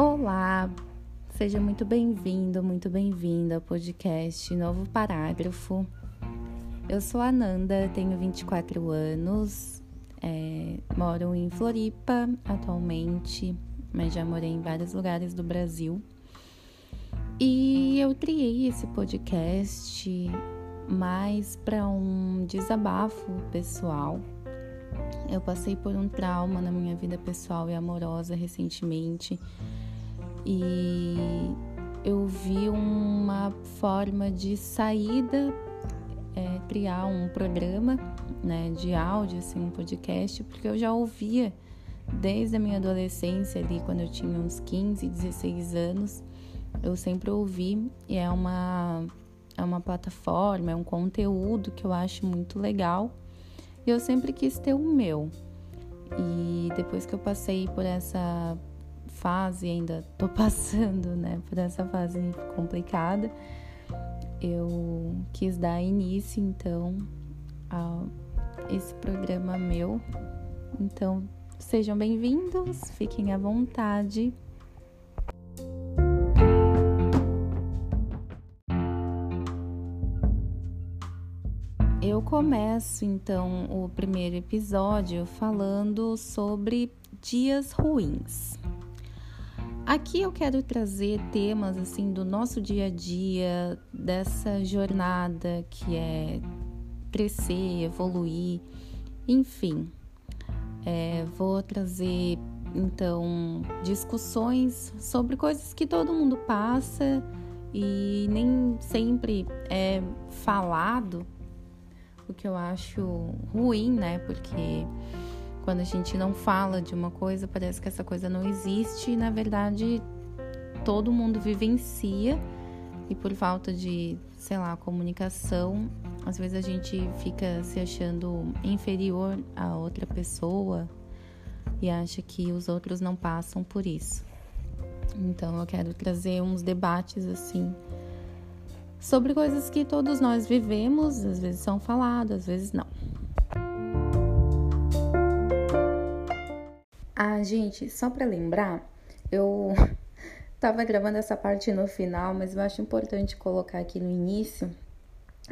Olá, seja muito bem-vindo, muito bem-vinda ao podcast Novo Parágrafo. Eu sou a Nanda, tenho 24 anos, é, moro em Floripa atualmente, mas já morei em vários lugares do Brasil. E eu criei esse podcast mais para um desabafo pessoal. Eu passei por um trauma na minha vida pessoal e amorosa recentemente e eu vi uma forma de saída, é, criar um programa né, de áudio, assim, um podcast, porque eu já ouvia desde a minha adolescência ali, quando eu tinha uns 15, 16 anos, eu sempre ouvi e é uma, é uma plataforma, é um conteúdo que eu acho muito legal e eu sempre quis ter o meu. E depois que eu passei por essa fase, ainda tô passando, né, por essa fase complicada, eu quis dar início então a esse programa meu. Então, sejam bem-vindos, fiquem à vontade. Eu começo então o primeiro episódio falando sobre dias ruins. Aqui eu quero trazer temas assim do nosso dia a dia, dessa jornada que é crescer, evoluir, enfim. É, vou trazer então discussões sobre coisas que todo mundo passa e nem sempre é falado, o que eu acho ruim, né? Porque quando a gente não fala de uma coisa, parece que essa coisa não existe e na verdade todo mundo vivencia e por falta de, sei lá, comunicação, às vezes a gente fica se achando inferior a outra pessoa e acha que os outros não passam por isso. Então eu quero trazer uns debates assim sobre coisas que todos nós vivemos, às vezes são faladas, às vezes não. Ah, gente, só para lembrar, eu tava gravando essa parte no final, mas eu acho importante colocar aqui no início,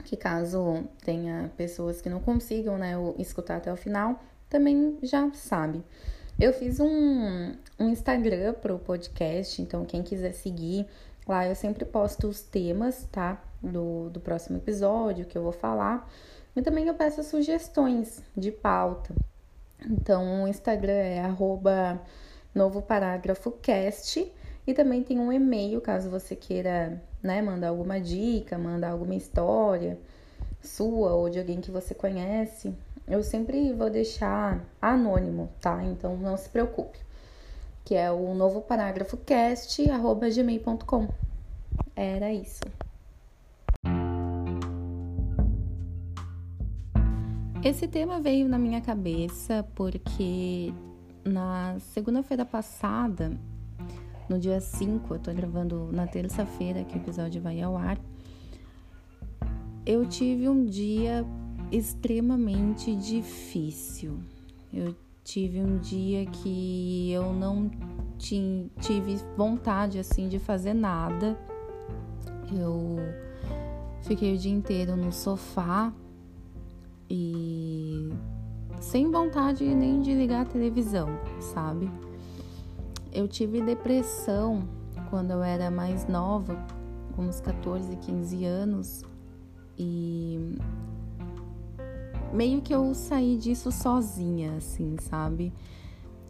que caso tenha pessoas que não consigam, né, escutar até o final, também já sabe. Eu fiz um, um Instagram pro podcast, então quem quiser seguir, lá eu sempre posto os temas, tá? Do, do próximo episódio que eu vou falar. E também eu peço sugestões de pauta. Então, o Instagram é arroba novo parágrafo cast e também tem um e-mail caso você queira né, mandar alguma dica, mandar alguma história sua ou de alguém que você conhece. Eu sempre vou deixar anônimo, tá? Então não se preocupe. Que é o novo parágrafo cast arroba gmail.com. Era isso. Esse tema veio na minha cabeça porque na segunda-feira passada, no dia 5, eu tô gravando na terça-feira que o episódio vai ao ar, eu tive um dia extremamente difícil. Eu tive um dia que eu não tive vontade assim de fazer nada. Eu fiquei o dia inteiro no sofá e sem vontade nem de ligar a televisão, sabe? Eu tive depressão quando eu era mais nova, com uns 14, 15 anos, e meio que eu saí disso sozinha, assim, sabe?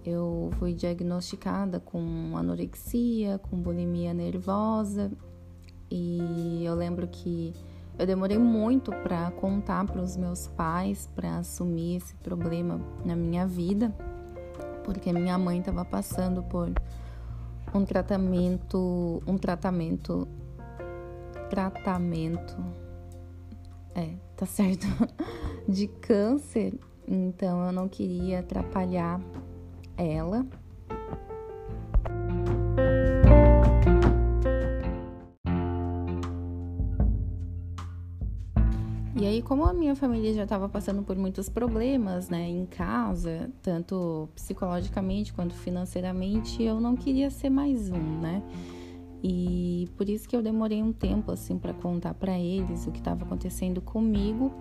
Eu fui diagnosticada com anorexia, com bulimia nervosa, e eu lembro que eu demorei muito para contar para os meus pais, para assumir esse problema na minha vida, porque minha mãe estava passando por um tratamento, um tratamento, tratamento, é, tá certo, de câncer. Então eu não queria atrapalhar ela como a minha família já estava passando por muitos problemas, né, em casa, tanto psicologicamente quanto financeiramente, eu não queria ser mais um, né? E por isso que eu demorei um tempo assim para contar para eles o que estava acontecendo comigo.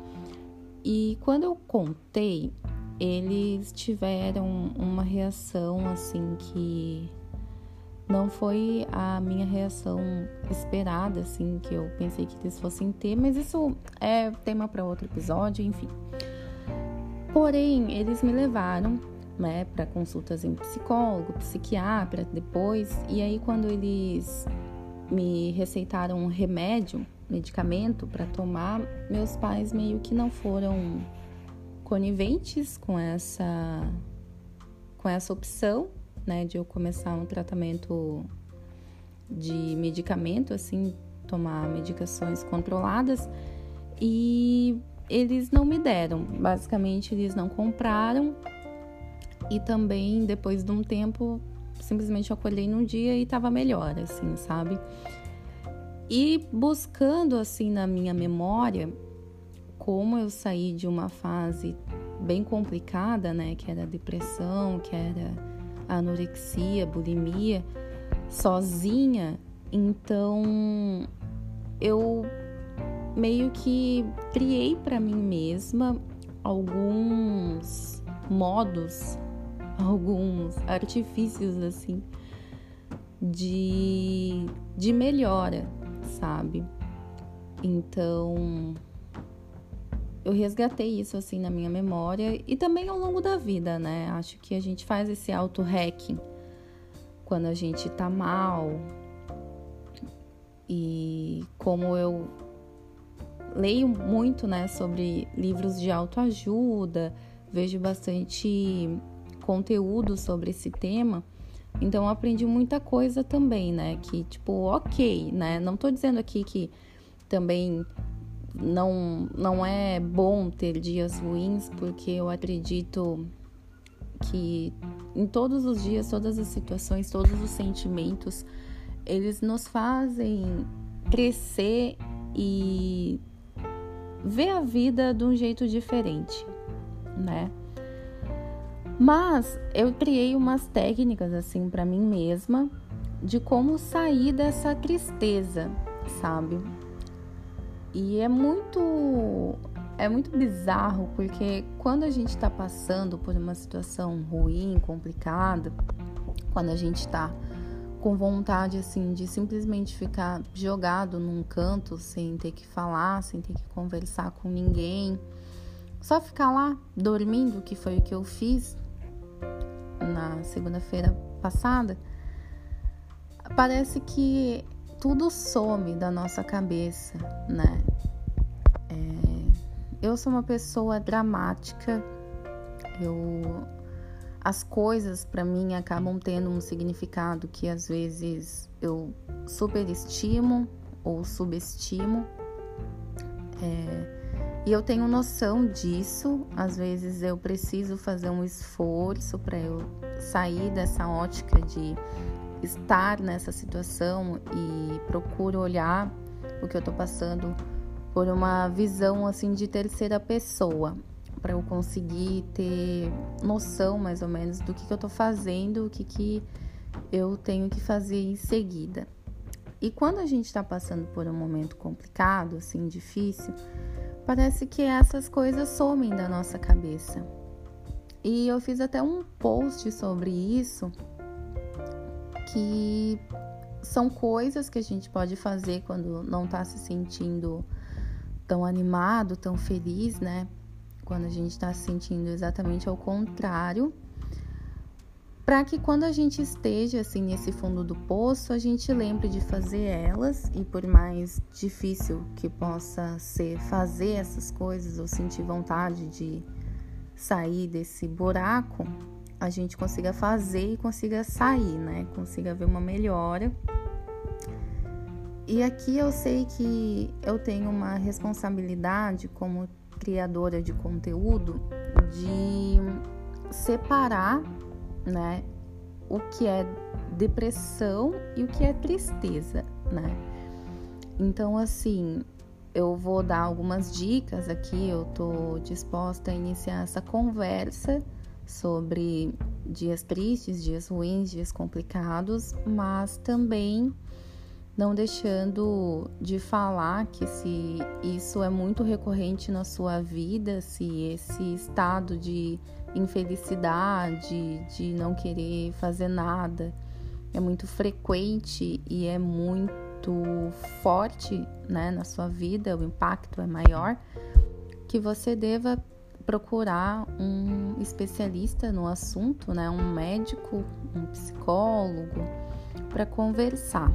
E quando eu contei, eles tiveram uma reação assim que não foi a minha reação esperada, assim, que eu pensei que eles fossem ter, mas isso é tema para outro episódio, enfim. Porém, eles me levaram, né, para consultas em psicólogo, psiquiatra depois, e aí quando eles me receitaram um remédio, medicamento para tomar, meus pais meio que não foram coniventes com essa com essa opção né, de eu começar um tratamento de medicamento, assim, tomar medicações controladas e eles não me deram. Basicamente, eles não compraram e também depois de um tempo simplesmente eu acordei num dia e estava melhor, assim, sabe? E buscando assim na minha memória como eu saí de uma fase bem complicada, né, que era depressão, que era anorexia, bulimia, sozinha, então eu meio que criei para mim mesma alguns modos, alguns artifícios assim de, de melhora, sabe? Então eu resgatei isso assim na minha memória e também ao longo da vida, né? Acho que a gente faz esse auto-hacking quando a gente tá mal. E como eu leio muito, né, sobre livros de autoajuda, vejo bastante conteúdo sobre esse tema. Então aprendi muita coisa também, né? Que tipo, ok, né? Não tô dizendo aqui que também não, não é bom ter dias ruins, porque eu acredito que em todos os dias, todas as situações, todos os sentimentos, eles nos fazem crescer e ver a vida de um jeito diferente, né? Mas eu criei umas técnicas assim para mim mesma de como sair dessa tristeza, sabe? E é muito é muito bizarro porque quando a gente está passando por uma situação ruim, complicada, quando a gente está com vontade assim de simplesmente ficar jogado num canto sem ter que falar, sem ter que conversar com ninguém, só ficar lá dormindo, que foi o que eu fiz na segunda-feira passada, parece que tudo some da nossa cabeça, né? É, eu sou uma pessoa dramática, eu as coisas para mim acabam tendo um significado que às vezes eu superestimo ou subestimo. É, e eu tenho noção disso. Às vezes eu preciso fazer um esforço para eu sair dessa ótica de estar nessa situação e procuro olhar o que eu tô passando por uma visão assim de terceira pessoa, para eu conseguir ter noção mais ou menos do que, que eu tô fazendo, o que, que eu tenho que fazer em seguida. E quando a gente está passando por um momento complicado, assim, difícil, parece que essas coisas somem da nossa cabeça. E eu fiz até um post sobre isso que são coisas que a gente pode fazer quando não está se sentindo tão animado, tão feliz, né? Quando a gente está se sentindo exatamente ao contrário, para que quando a gente esteja assim nesse fundo do poço, a gente lembre de fazer elas e por mais difícil que possa ser fazer essas coisas ou sentir vontade de sair desse buraco, a gente consiga fazer e consiga sair, né? Consiga ver uma melhora. E aqui eu sei que eu tenho uma responsabilidade como criadora de conteúdo de separar, né, o que é depressão e o que é tristeza, né? Então, assim, eu vou dar algumas dicas aqui. Eu tô disposta a iniciar essa conversa sobre dias tristes, dias ruins, dias complicados, mas também não deixando de falar que se isso é muito recorrente na sua vida, se esse estado de infelicidade, de não querer fazer nada, é muito frequente e é muito forte, né, na sua vida, o impacto é maior, que você deva procurar um especialista no assunto, né, um médico, um psicólogo, para conversar.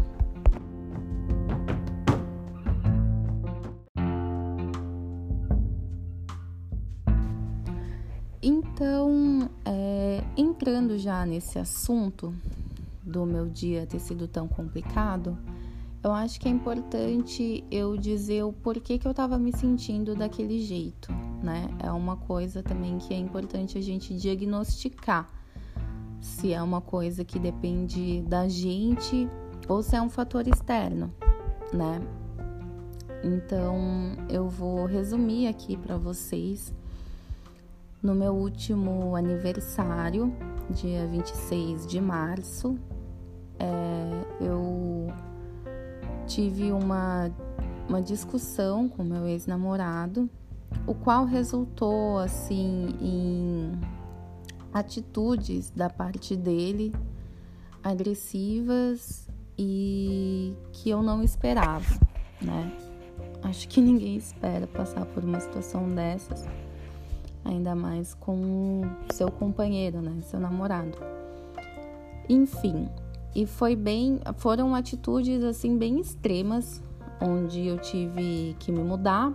Então, é, entrando já nesse assunto do meu dia ter sido tão complicado, eu acho que é importante eu dizer o porquê que eu estava me sentindo daquele jeito, né? É uma coisa também que é importante a gente diagnosticar se é uma coisa que depende da gente ou se é um fator externo, né? Então, eu vou resumir aqui para vocês no meu último aniversário, dia 26 de março, é, eu tive uma, uma discussão com meu ex-namorado, o qual resultou assim em atitudes da parte dele agressivas e que eu não esperava, né? Acho que ninguém espera passar por uma situação dessas ainda mais com seu companheiro, né, seu namorado. Enfim, e foi bem, foram atitudes assim bem extremas, onde eu tive que me mudar,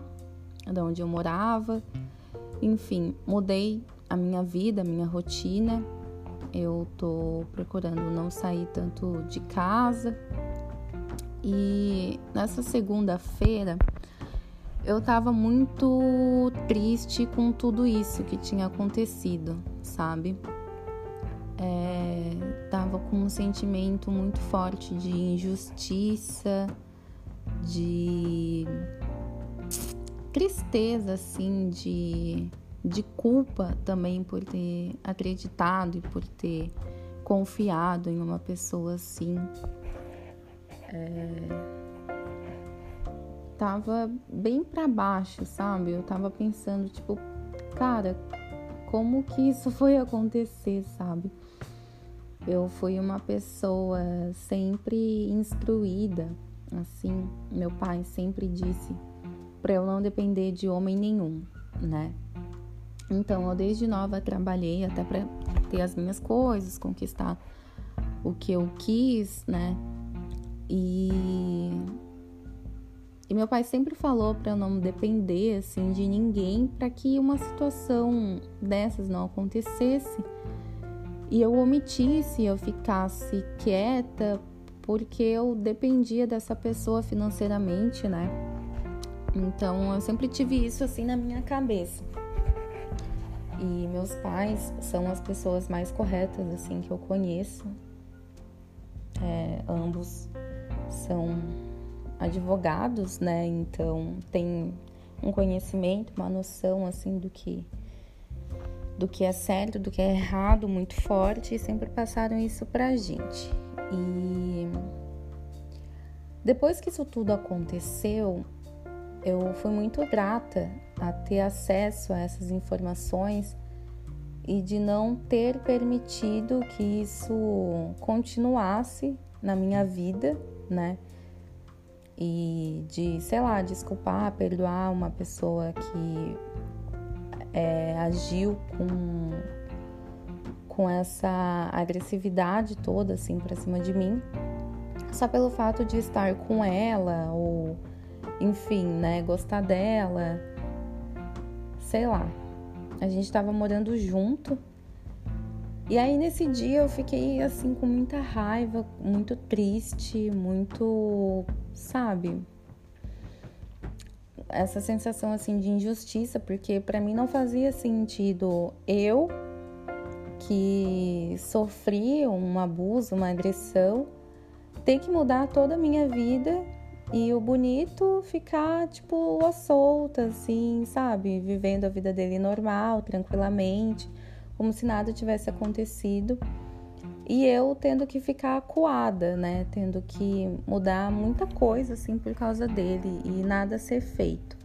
de onde eu morava. Enfim, mudei a minha vida, a minha rotina. Eu tô procurando não sair tanto de casa. E nessa segunda-feira, eu tava muito triste com tudo isso que tinha acontecido, sabe? É, tava com um sentimento muito forte de injustiça, de tristeza, assim, de, de culpa também por ter acreditado e por ter confiado em uma pessoa assim. É, tava bem para baixo, sabe? Eu tava pensando, tipo, cara, como que isso foi acontecer, sabe? Eu fui uma pessoa sempre instruída, assim, meu pai sempre disse para eu não depender de homem nenhum, né? Então, eu desde nova trabalhei até para ter as minhas coisas, conquistar o que eu quis, né? E e meu pai sempre falou para eu não depender assim de ninguém para que uma situação dessas não acontecesse e eu omitisse, eu ficasse quieta porque eu dependia dessa pessoa financeiramente, né? Então eu sempre tive isso assim na minha cabeça. E meus pais são as pessoas mais corretas assim que eu conheço. É, ambos são advogados, né? Então tem um conhecimento, uma noção assim do que do que é certo, do que é errado muito forte e sempre passaram isso pra gente. E depois que isso tudo aconteceu, eu fui muito grata a ter acesso a essas informações e de não ter permitido que isso continuasse na minha vida, né? e de, sei lá, desculpar, perdoar uma pessoa que é, agiu com, com essa agressividade toda assim pra cima de mim, só pelo fato de estar com ela ou, enfim, né, gostar dela, sei lá. A gente tava morando junto. E aí nesse dia eu fiquei assim com muita raiva, muito triste, muito sabe? Essa sensação assim de injustiça, porque para mim não fazia sentido eu que sofri um abuso, uma agressão, ter que mudar toda a minha vida e o bonito ficar, tipo, a solta, assim, sabe? Vivendo a vida dele normal, tranquilamente, como se nada tivesse acontecido. E eu tendo que ficar acuada, né? Tendo que mudar muita coisa, assim, por causa dele e nada ser feito.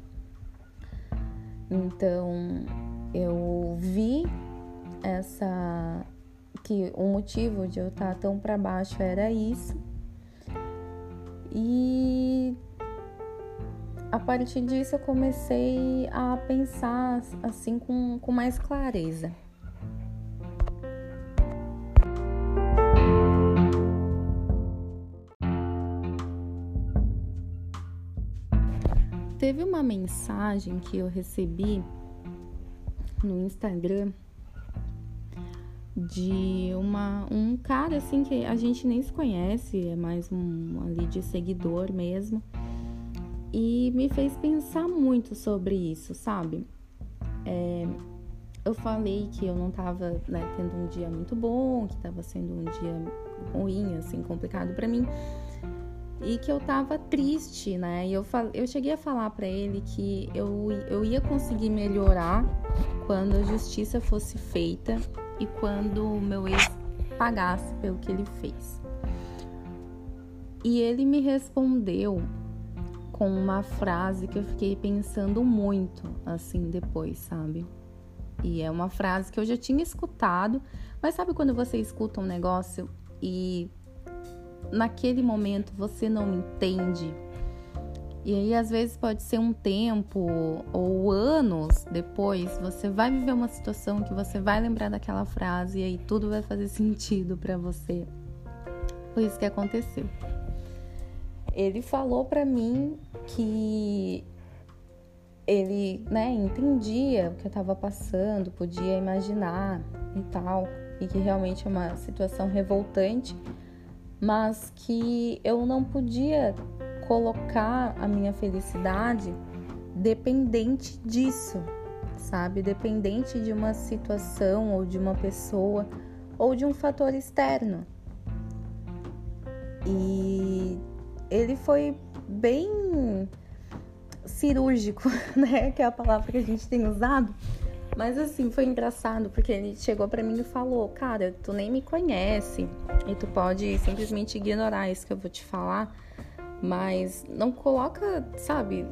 Então, eu vi essa que o motivo de eu estar tão para baixo era isso. E a partir disso eu comecei a pensar assim com, com mais clareza. Teve uma mensagem que eu recebi no Instagram de uma, um cara assim que a gente nem se conhece, é mais um ali de seguidor mesmo. E me fez pensar muito sobre isso, sabe? É, eu falei que eu não tava né, tendo um dia muito bom, que tava sendo um dia ruim, assim, complicado para mim. E que eu tava triste, né? E eu, eu cheguei a falar para ele que eu, eu ia conseguir melhorar quando a justiça fosse feita e quando o meu ex pagasse pelo que ele fez. E ele me respondeu com uma frase que eu fiquei pensando muito assim depois, sabe? E é uma frase que eu já tinha escutado, mas sabe quando você escuta um negócio e naquele momento você não entende e aí, às vezes, pode ser um tempo ou anos depois, você vai viver uma situação que você vai lembrar daquela frase e aí tudo vai fazer sentido para você. Foi isso que aconteceu. Ele falou para mim que ele, né, entendia o que eu tava passando, podia imaginar e tal, e que realmente é uma situação revoltante, mas que eu não podia colocar a minha felicidade dependente disso, sabe? Dependente de uma situação ou de uma pessoa ou de um fator externo. E ele foi bem cirúrgico, né? Que é a palavra que a gente tem usado. Mas assim, foi engraçado porque ele chegou para mim e falou: "Cara, tu nem me conhece e tu pode simplesmente ignorar isso que eu vou te falar, mas não coloca, sabe?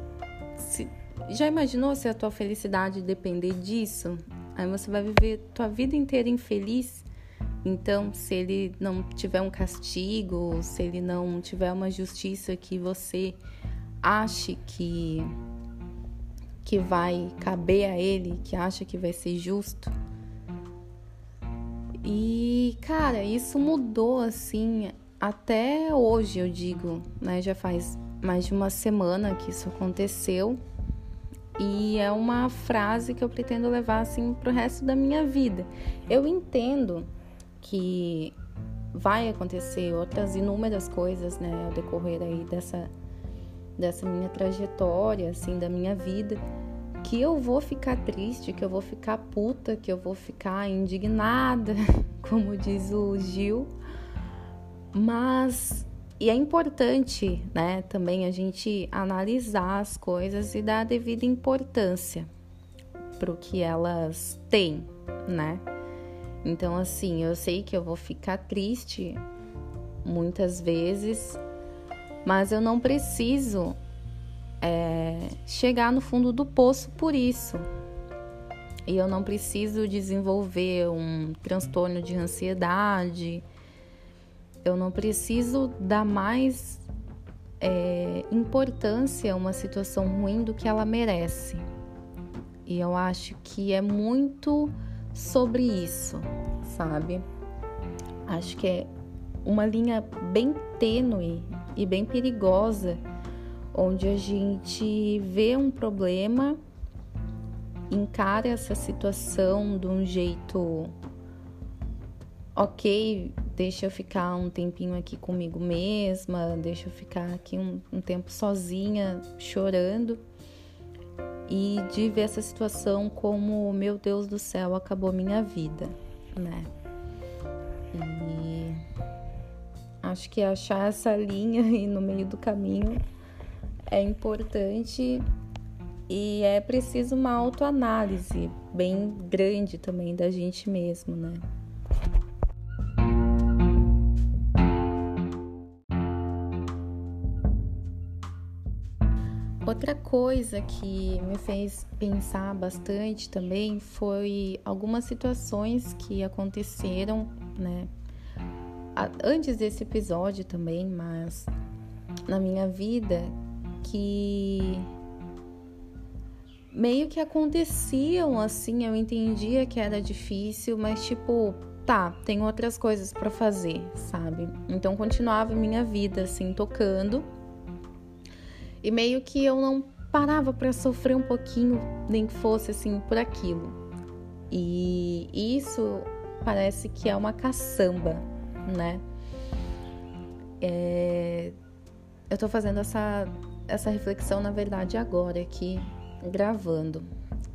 Se, já imaginou se a tua felicidade depender disso? Aí você vai viver tua vida inteira infeliz. Então, se ele não tiver um castigo, se ele não tiver uma justiça que você ache que que vai caber a ele, que acha que vai ser justo. E, cara, isso mudou assim até hoje, eu digo, né? Já faz mais de uma semana que isso aconteceu. E é uma frase que eu pretendo levar assim pro resto da minha vida. Eu entendo que vai acontecer outras inúmeras coisas, né, ao decorrer aí dessa dessa minha trajetória, assim, da minha vida, que eu vou ficar triste, que eu vou ficar puta, que eu vou ficar indignada, como diz o Gil, mas e é importante, né, também a gente analisar as coisas e dar a devida importância para o que elas têm, né? Então, assim, eu sei que eu vou ficar triste muitas vezes, mas eu não preciso é, chegar no fundo do poço por isso. E eu não preciso desenvolver um transtorno de ansiedade eu não preciso dar mais é, importância a uma situação ruim do que ela merece. E eu acho que é muito sobre isso, sabe? Acho que é uma linha bem tênue e bem perigosa, onde a gente vê um problema, encara essa situação de um jeito ok, deixa eu ficar um tempinho aqui comigo mesma, deixa eu ficar aqui um, um tempo sozinha, chorando, e de ver essa situação como, meu Deus do céu, acabou minha vida, né? E acho que achar essa linha aí no meio do caminho é importante e é preciso uma autoanálise bem grande também da gente mesmo, né? Outra coisa que me fez pensar bastante também foi algumas situações que aconteceram, né? Antes desse episódio também, mas na minha vida que meio que aconteciam assim, eu entendia que era difícil, mas tipo, tá, tem outras coisas para fazer, sabe? Então continuava minha vida assim tocando e meio que eu não parava para sofrer um pouquinho, nem que fosse assim por aquilo. E isso parece que é uma caçamba, né? É... Eu tô fazendo essa, essa reflexão, na verdade, agora aqui, gravando.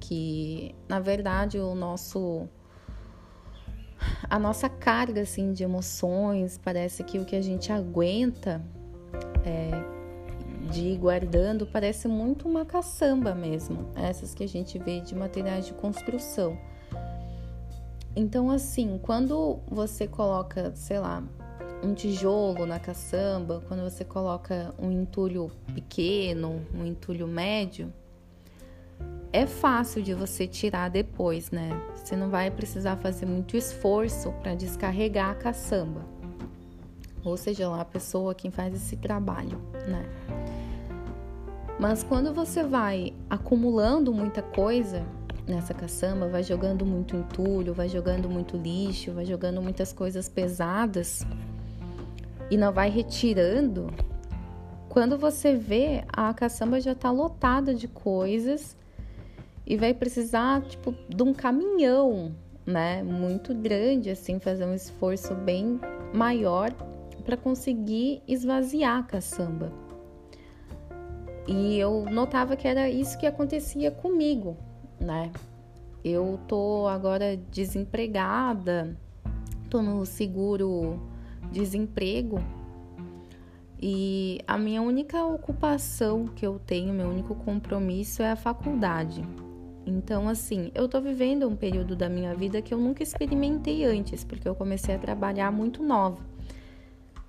Que, na verdade, o nosso. A nossa carga, assim, de emoções, parece que o que a gente aguenta é, de ir guardando parece muito uma caçamba mesmo, essas que a gente vê de materiais de construção. Então, assim, quando você coloca, sei lá, um tijolo na caçamba, quando você coloca um entulho pequeno, um entulho médio, é fácil de você tirar depois, né? Você não vai precisar fazer muito esforço para descarregar a caçamba. Ou seja lá a pessoa quem faz esse trabalho, né? Mas quando você vai acumulando muita coisa nessa caçamba, vai jogando muito entulho, vai jogando muito lixo, vai jogando muitas coisas pesadas e não vai retirando, quando você vê, a caçamba já está lotada de coisas e vai precisar tipo de um caminhão, né, muito grande assim, fazer um esforço bem maior para conseguir esvaziar a caçamba. E eu notava que era isso que acontecia comigo, né? Eu tô agora desempregada, tô no seguro desemprego e a minha única ocupação que eu tenho, meu único compromisso é a faculdade. Então, assim, eu tô vivendo um período da minha vida que eu nunca experimentei antes, porque eu comecei a trabalhar muito nova.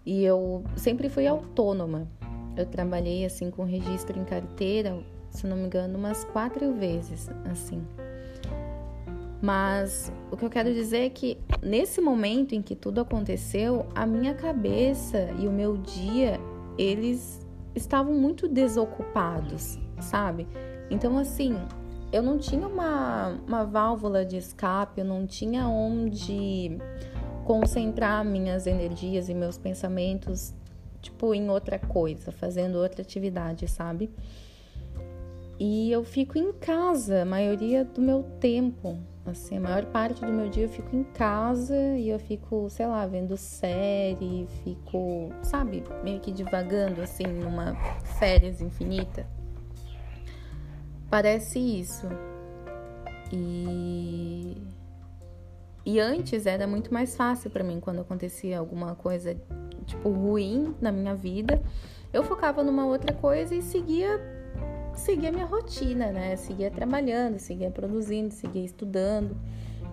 E eu sempre fui autônoma. Eu trabalhei assim com registro em carteira, se não me engano, umas quatro vezes, assim. Mas o que eu quero dizer é que nesse momento em que tudo aconteceu, a minha cabeça e o meu dia, eles estavam muito desocupados, sabe? Então, assim, eu não tinha uma, uma válvula de escape, eu não tinha onde concentrar minhas energias e meus pensamentos tipo, em outra coisa, fazendo outra atividade, sabe? E eu fico em casa a maioria do meu tempo. Assim, a maior parte do meu dia eu fico em casa e eu fico, sei lá, vendo série, fico, sabe, meio que divagando assim numa férias infinita. Parece isso. E e antes era muito mais fácil para mim quando acontecia alguma coisa tipo ruim na minha vida, eu focava numa outra coisa e seguia seguia minha rotina, né? Seguia trabalhando, seguia produzindo, seguia estudando.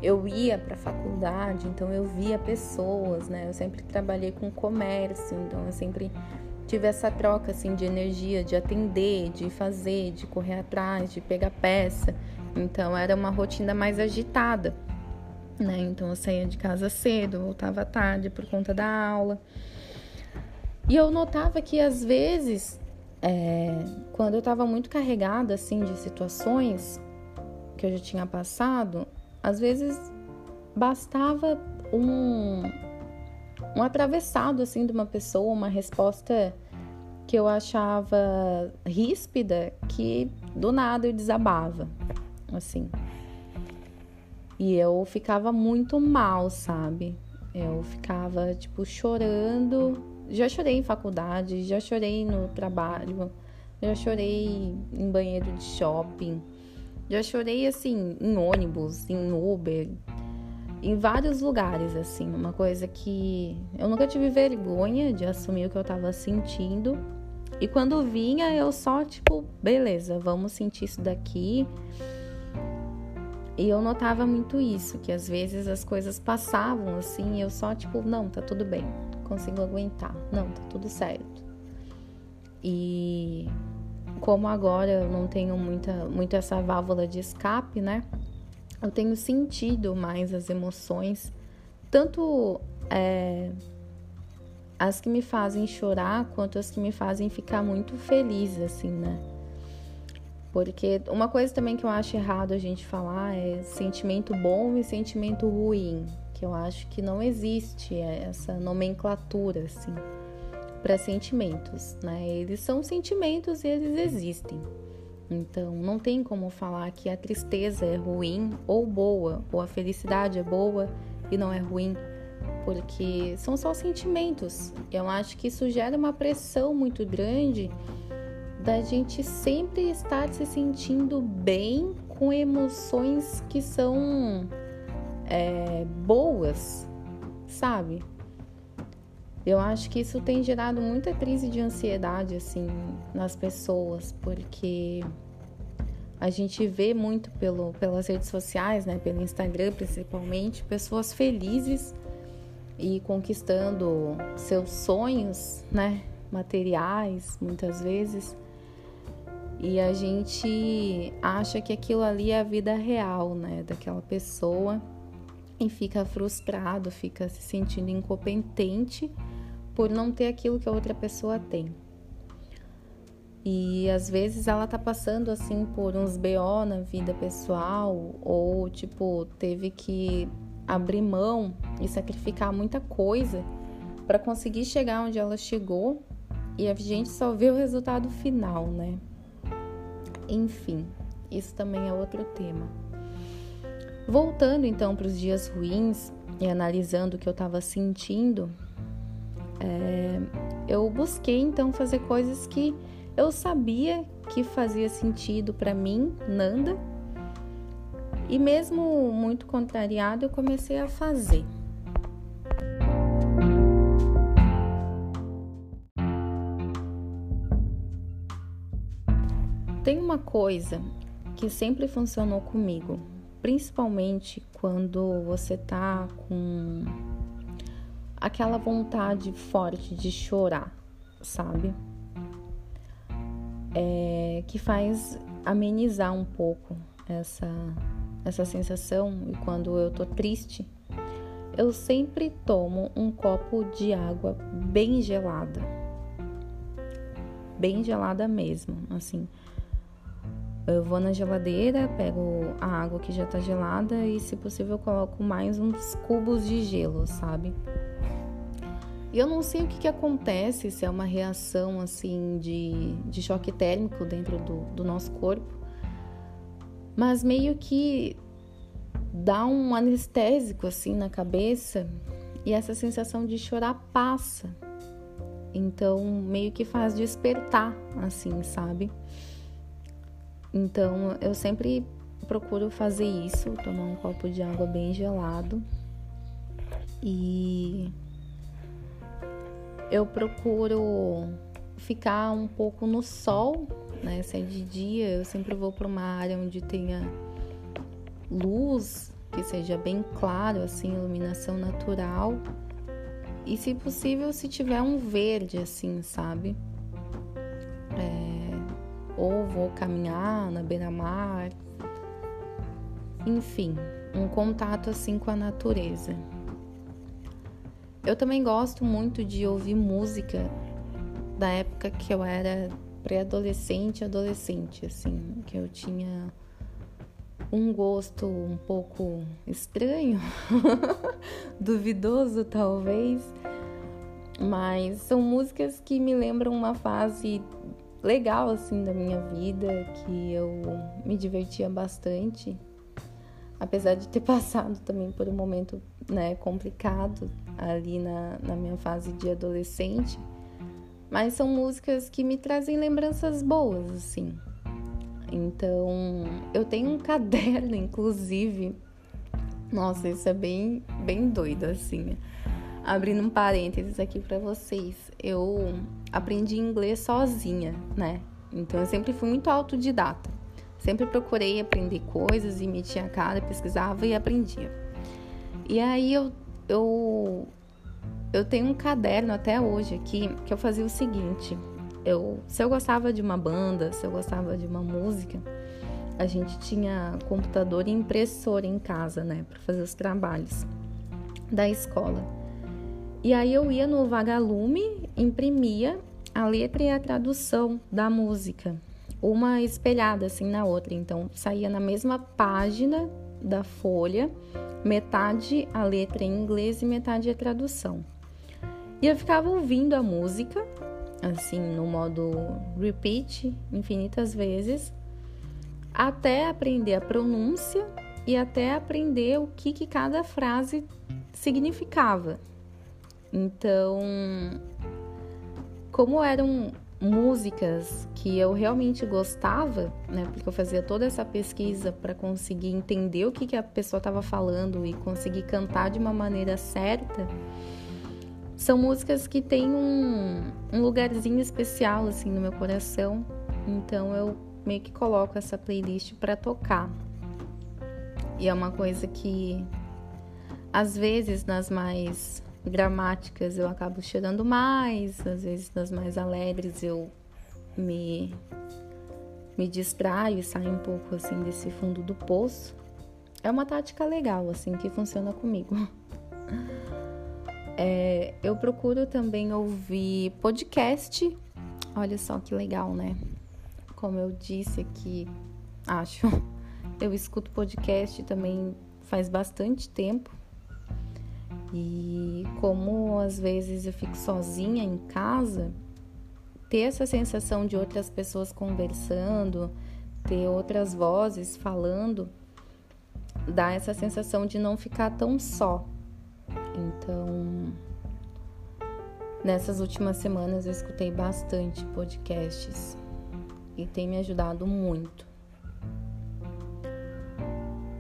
Eu ia para a faculdade, então eu via pessoas, né? Eu sempre trabalhei com comércio, então eu sempre tive essa troca assim de energia, de atender, de fazer, de correr atrás, de pegar peça. Então era uma rotina mais agitada, né? Então eu saía de casa cedo, voltava tarde por conta da aula. E eu notava que às vezes, é, quando eu estava muito carregada assim de situações que eu já tinha passado, às vezes bastava um, um atravessado assim de uma pessoa, uma resposta que eu achava ríspida, que do nada eu desabava, assim. E eu ficava muito mal, sabe? Eu ficava tipo chorando já chorei em faculdade, já chorei no trabalho, já chorei em banheiro de shopping, já chorei assim em ônibus, em Uber, em vários lugares assim, uma coisa que eu nunca tive vergonha de assumir o que eu tava sentindo, E quando vinha, eu só, tipo, beleza, vamos sentir isso daqui. E eu notava muito isso, que às vezes as coisas passavam assim, e eu só, tipo, não, tá tudo bem, consigo aguentar, não, tá tudo certo. E como agora eu não tenho muita, muito essa válvula de escape, né? Eu tenho sentido mais as emoções, tanto é, as que me fazem chorar quanto as que me fazem ficar muito feliz, assim, né? Porque uma coisa também que eu acho errado a gente falar é sentimento bom e sentimento ruim, que eu acho que não existe essa nomenclatura, assim, para sentimentos, né? Eles são sentimentos e eles existem. Então, não tem como falar que a tristeza é ruim ou boa, ou a felicidade é boa e não é ruim porque são só sentimentos. Eu acho que isso gera uma pressão muito grande da gente sempre estar se sentindo bem com emoções que são é, boas, sabe? Eu acho que isso tem gerado muita crise de ansiedade assim nas pessoas, porque a gente vê muito pelo, pelas redes sociais, né, pelo Instagram principalmente, pessoas felizes e conquistando seus sonhos, né, materiais, muitas vezes. E a gente acha que aquilo ali é a vida real, né, daquela pessoa e fica frustrado, fica se sentindo incompetente por não ter aquilo que a outra pessoa tem. E às vezes ela tá passando assim por uns BO na vida pessoal ou tipo teve que abrir mão e sacrificar muita coisa para conseguir chegar onde ela chegou e a gente só vê o resultado final, né? Enfim, isso também é outro tema. Voltando então para os dias ruins e analisando o que eu estava sentindo, é, eu busquei então fazer coisas que eu sabia que fazia sentido para mim, Nanda, e mesmo muito contrariado, eu comecei a fazer. Tem uma coisa que sempre funcionou comigo, principalmente quando você tá com aquela vontade forte de chorar, sabe? É, que faz amenizar um pouco essa essa sensação e quando eu tô triste, eu sempre tomo um copo de água bem gelada. Bem gelada mesmo, assim. Eu vou na geladeira, pego a água que já tá gelada e, se possível, coloco mais uns cubos de gelo, sabe? E eu não sei o que, que acontece, se é uma reação assim de, de choque térmico dentro do, do nosso corpo, mas meio que dá um anestésico assim na cabeça e essa sensação de chorar passa. Então, meio que faz despertar, assim, sabe? Então, eu sempre procuro fazer isso, tomar um copo de água bem gelado. E eu procuro ficar um pouco no sol né? Se é de dia, eu sempre vou para uma área onde tenha luz, que seja bem claro, assim, iluminação natural. E se possível, se tiver um verde, assim, sabe? É, ou vou caminhar na beira-mar. Enfim, um contato assim com a natureza. Eu também gosto muito de ouvir música da época que eu era pré-adolescente, adolescente, assim, que eu tinha um gosto um pouco estranho, duvidoso talvez, mas são músicas que me lembram uma fase legal assim da minha vida, que eu me divertia bastante, apesar de ter passado também por um momento né, complicado ali na, na minha fase de adolescente mas são músicas que me trazem lembranças boas, assim. Então, eu tenho um caderno, inclusive. Nossa, isso é bem, bem doido, assim. Abrindo um parênteses aqui para vocês. Eu aprendi inglês sozinha, né? Então eu sempre fui muito autodidata. Sempre procurei aprender coisas e metia a cara, pesquisava e aprendia. E aí eu, eu, eu tenho um caderno até hoje aqui que eu fazia o seguinte: eu, se eu gostava de uma banda, se eu gostava de uma música, a gente tinha computador e impressora em casa, né, para fazer os trabalhos da escola. E aí eu ia no vagalume, imprimia a letra e a tradução da música, uma espelhada assim na outra. Então saía na mesma página da folha, metade a letra em inglês e metade a tradução. E eu ficava ouvindo a música, assim, no modo repeat, infinitas vezes, até aprender a pronúncia e até aprender o que, que cada frase significava. Então, como eram músicas que eu realmente gostava, né? Porque eu fazia toda essa pesquisa para conseguir entender o que, que a pessoa estava falando e conseguir cantar de uma maneira certa. São músicas que têm um, um lugarzinho especial assim no meu coração. Então eu meio que coloco essa playlist para tocar. E é uma coisa que às vezes nas mais dramáticas eu acabo chorando mais, às vezes nas mais alegres eu me me distraio e saio um pouco assim desse fundo do poço. É uma tática legal assim que funciona comigo. É, eu procuro também ouvir podcast. Olha só que legal, né? Como eu disse aqui, acho. Eu escuto podcast também faz bastante tempo. E como às vezes eu fico sozinha em casa, ter essa sensação de outras pessoas conversando, ter outras vozes falando, dá essa sensação de não ficar tão só. Então, nessas últimas semanas eu escutei bastante podcasts e tem me ajudado muito.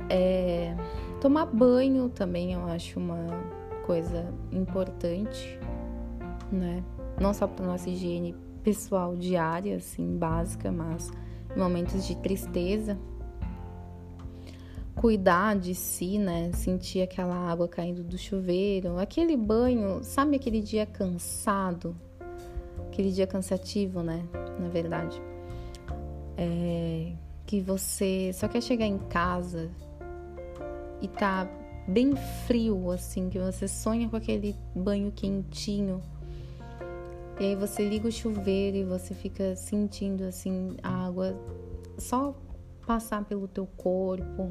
É, tomar banho também eu acho uma coisa importante, né? Não só para nossa higiene pessoal diária, assim, básica, mas em momentos de tristeza. Cuidar de si, né? Sentir aquela água caindo do chuveiro, aquele banho, sabe aquele dia cansado? Aquele dia cansativo, né? Na verdade. É, que você só quer chegar em casa e tá bem frio, assim, que você sonha com aquele banho quentinho. E aí você liga o chuveiro e você fica sentindo assim a água só passar pelo teu corpo,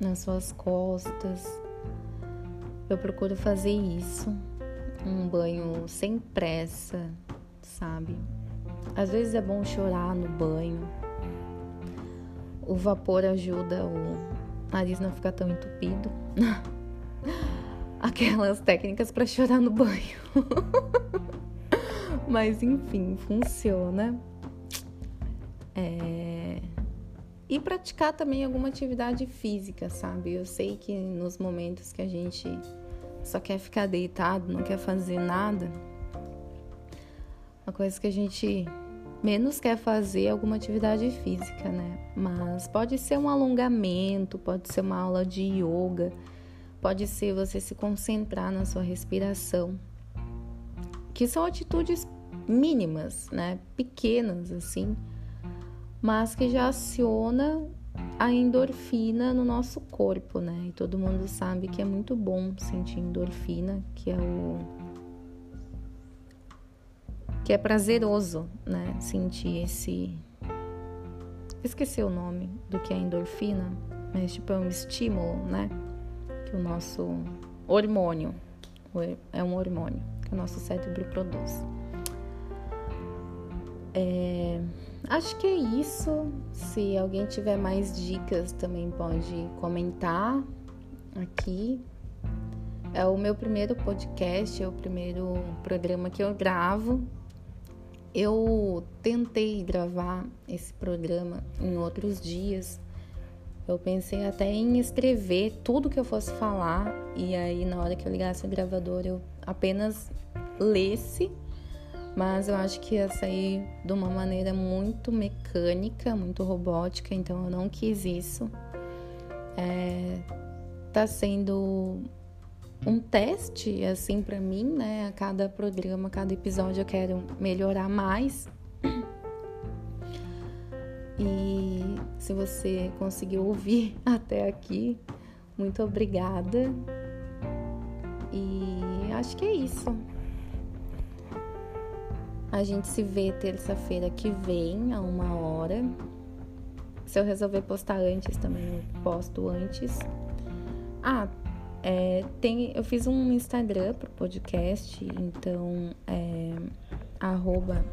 nas suas costas. Eu procuro fazer isso, um banho sem pressa, sabe? Às vezes é bom chorar no banho. O vapor ajuda o nariz não ficar tão entupido. Aquelas técnicas para chorar no banho. Mas enfim, funciona. É... E praticar também alguma atividade física, sabe? Eu sei que nos momentos que a gente só quer ficar deitado, não quer fazer nada, uma coisa que a gente menos quer fazer alguma atividade física, né? Mas pode ser um alongamento, pode ser uma aula de yoga, pode ser você se concentrar na sua respiração, que são atitudes mínimas, né? Pequenas assim, mas que já aciona a endorfina no nosso corpo, né? E todo mundo sabe que é muito bom sentir endorfina, que é o que é prazeroso, né? Sentir esse. Esqueci o nome do que é endorfina, mas tipo é um estímulo, né? Que o nosso hormônio é um hormônio que o nosso cérebro produz. É, acho que é isso. Se alguém tiver mais dicas, também pode comentar aqui. É o meu primeiro podcast, é o primeiro programa que eu gravo eu tentei gravar esse programa em outros dias Eu pensei até em escrever tudo que eu fosse falar e aí na hora que eu ligasse o gravador eu apenas lesse, mas eu acho que ia sair de uma maneira muito mecânica, muito robótica, então eu não quis isso. É, tá sendo um teste assim para mim, né? A cada programa, a cada episódio eu quero melhorar mais. E se você conseguiu ouvir até aqui, muito obrigada. E acho que é isso. A gente se vê terça-feira que vem, a uma hora. Se eu resolver postar antes, também eu posto antes. Ah, é, tem, eu fiz um Instagram pro podcast, então é arroba